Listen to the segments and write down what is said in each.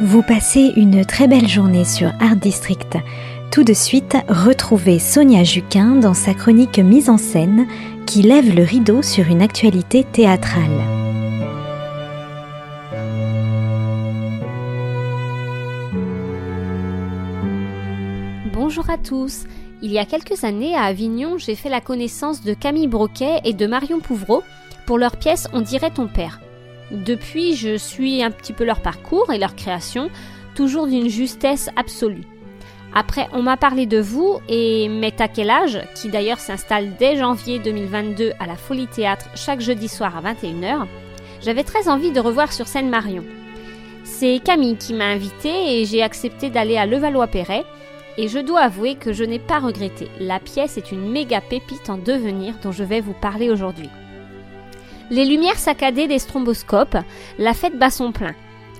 Vous passez une très belle journée sur Art District. Tout de suite, retrouvez Sonia Juquin dans sa chronique mise en scène qui lève le rideau sur une actualité théâtrale. Bonjour à tous. Il y a quelques années à Avignon, j'ai fait la connaissance de Camille Broquet et de Marion Pouvreau pour leur pièce On dirait ton père. Depuis, je suis un petit peu leur parcours et leur création, toujours d'une justesse absolue. Après, on m'a parlé de vous et Meta âge, qui d'ailleurs s'installe dès janvier 2022 à la Folie Théâtre chaque jeudi soir à 21h. J'avais très envie de revoir sur scène Marion. C'est Camille qui m'a invité et j'ai accepté d'aller à Levallois-Perret. Et je dois avouer que je n'ai pas regretté. La pièce est une méga pépite en devenir dont je vais vous parler aujourd'hui. Les lumières saccadées des stromboscopes, la fête bat son plein.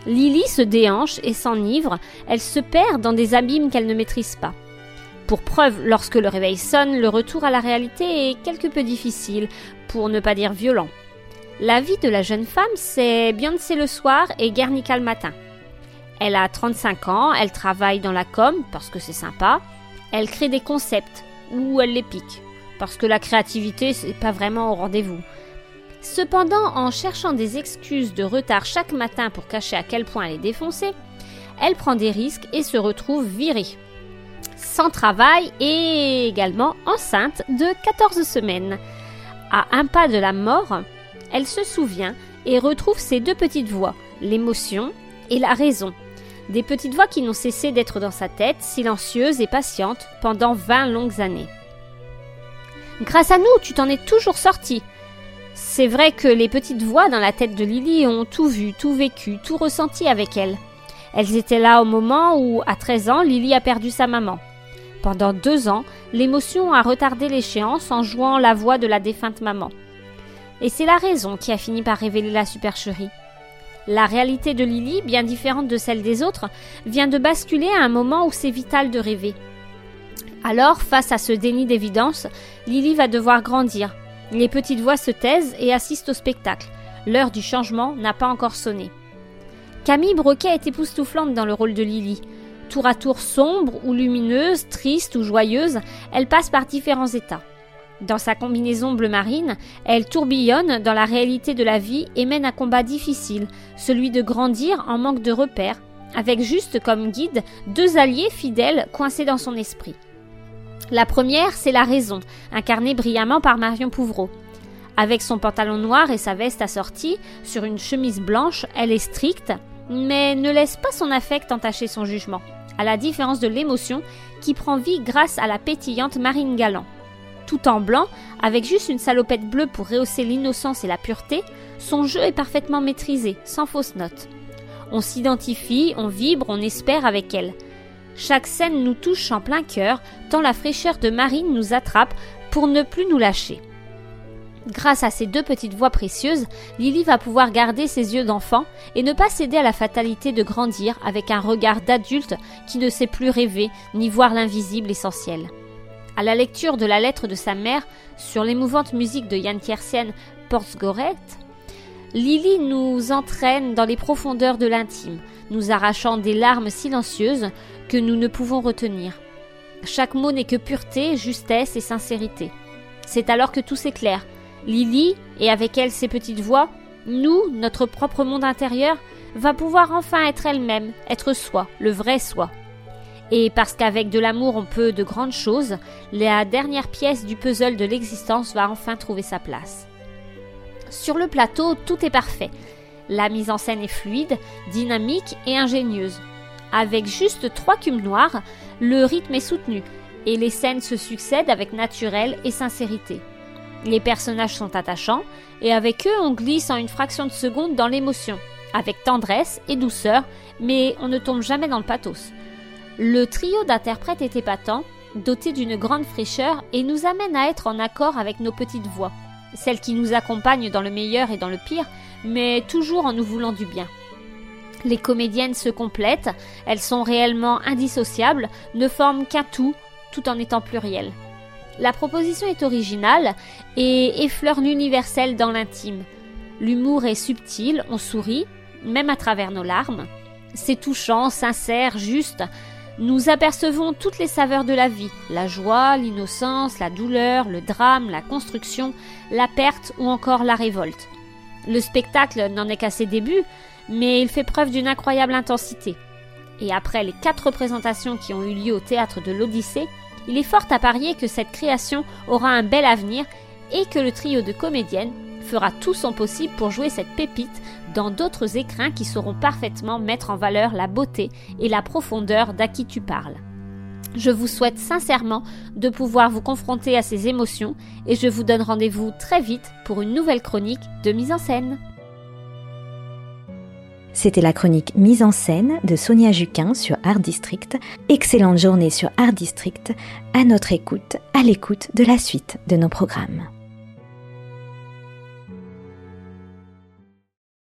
Lily se déhanche et s'enivre, elle se perd dans des abîmes qu'elle ne maîtrise pas. Pour preuve, lorsque le réveil sonne, le retour à la réalité est quelque peu difficile, pour ne pas dire violent. La vie de la jeune femme, c'est Beyoncé le soir et Guernica le matin. Elle a 35 ans, elle travaille dans la com parce que c'est sympa, elle crée des concepts ou elle les pique parce que la créativité c'est pas vraiment au rendez-vous. Cependant, en cherchant des excuses de retard chaque matin pour cacher à quel point elle est défoncée, elle prend des risques et se retrouve virée. Sans travail et également enceinte de 14 semaines. À un pas de la mort, elle se souvient et retrouve ses deux petites voix, l'émotion et la raison. Des petites voix qui n'ont cessé d'être dans sa tête, silencieuses et patientes, pendant 20 longues années. Grâce à nous, tu t'en es toujours sorti, c'est vrai que les petites voix dans la tête de Lily ont tout vu, tout vécu, tout ressenti avec elle. Elles étaient là au moment où, à 13 ans, Lily a perdu sa maman. Pendant deux ans, l'émotion a retardé l'échéance en jouant la voix de la défunte maman. Et c'est la raison qui a fini par révéler la supercherie. La réalité de Lily, bien différente de celle des autres, vient de basculer à un moment où c'est vital de rêver. Alors, face à ce déni d'évidence, Lily va devoir grandir, les petites voix se taisent et assistent au spectacle. L'heure du changement n'a pas encore sonné. Camille Broquet est époustouflante dans le rôle de Lily. Tour à tour sombre ou lumineuse, triste ou joyeuse, elle passe par différents états. Dans sa combinaison bleu marine, elle tourbillonne dans la réalité de la vie et mène un combat difficile, celui de grandir en manque de repères, avec juste comme guide deux alliés fidèles coincés dans son esprit. La première, c'est la raison, incarnée brillamment par Marion Pouvreau. Avec son pantalon noir et sa veste assortie, sur une chemise blanche, elle est stricte, mais ne laisse pas son affect entacher son jugement, à la différence de l'émotion qui prend vie grâce à la pétillante Marine Galant. Tout en blanc, avec juste une salopette bleue pour rehausser l'innocence et la pureté, son jeu est parfaitement maîtrisé, sans fausse note. On s'identifie, on vibre, on espère avec elle. Chaque scène nous touche en plein cœur, tant la fraîcheur de Marine nous attrape pour ne plus nous lâcher. Grâce à ces deux petites voix précieuses, Lily va pouvoir garder ses yeux d'enfant et ne pas céder à la fatalité de grandir avec un regard d'adulte qui ne sait plus rêver ni voir l'invisible essentiel. À la lecture de la lettre de sa mère sur l'émouvante musique de Yann Tiersen Portsgoret, Lily nous entraîne dans les profondeurs de l'intime, nous arrachant des larmes silencieuses que nous ne pouvons retenir. Chaque mot n'est que pureté, justesse et sincérité. C'est alors que tout s'éclaire. Lily, et avec elle ses petites voix, nous, notre propre monde intérieur, va pouvoir enfin être elle-même, être soi, le vrai soi. Et parce qu'avec de l'amour on peut de grandes choses, la dernière pièce du puzzle de l'existence va enfin trouver sa place. Sur le plateau, tout est parfait. La mise en scène est fluide, dynamique et ingénieuse. Avec juste trois cubes noirs, le rythme est soutenu et les scènes se succèdent avec naturel et sincérité. Les personnages sont attachants et avec eux on glisse en une fraction de seconde dans l'émotion, avec tendresse et douceur, mais on ne tombe jamais dans le pathos. Le trio d'interprètes est épatant, doté d'une grande fraîcheur et nous amène à être en accord avec nos petites voix, celles qui nous accompagnent dans le meilleur et dans le pire, mais toujours en nous voulant du bien. Les comédiennes se complètent, elles sont réellement indissociables, ne forment qu'un tout, tout en étant pluriel. La proposition est originale et effleure l'universel dans l'intime. L'humour est subtil, on sourit, même à travers nos larmes. C'est touchant, sincère, juste. Nous apercevons toutes les saveurs de la vie, la joie, l'innocence, la douleur, le drame, la construction, la perte ou encore la révolte. Le spectacle n'en est qu'à ses débuts, mais il fait preuve d'une incroyable intensité. Et après les quatre représentations qui ont eu lieu au théâtre de l'Odyssée, il est fort à parier que cette création aura un bel avenir et que le trio de comédiennes fera tout son possible pour jouer cette pépite dans d'autres écrins qui sauront parfaitement mettre en valeur la beauté et la profondeur d'à qui tu parles. Je vous souhaite sincèrement de pouvoir vous confronter à ces émotions et je vous donne rendez-vous très vite pour une nouvelle chronique de mise en scène. C'était la chronique mise en scène de Sonia Juquin sur Art District. Excellente journée sur Art District, à notre écoute, à l'écoute de la suite de nos programmes.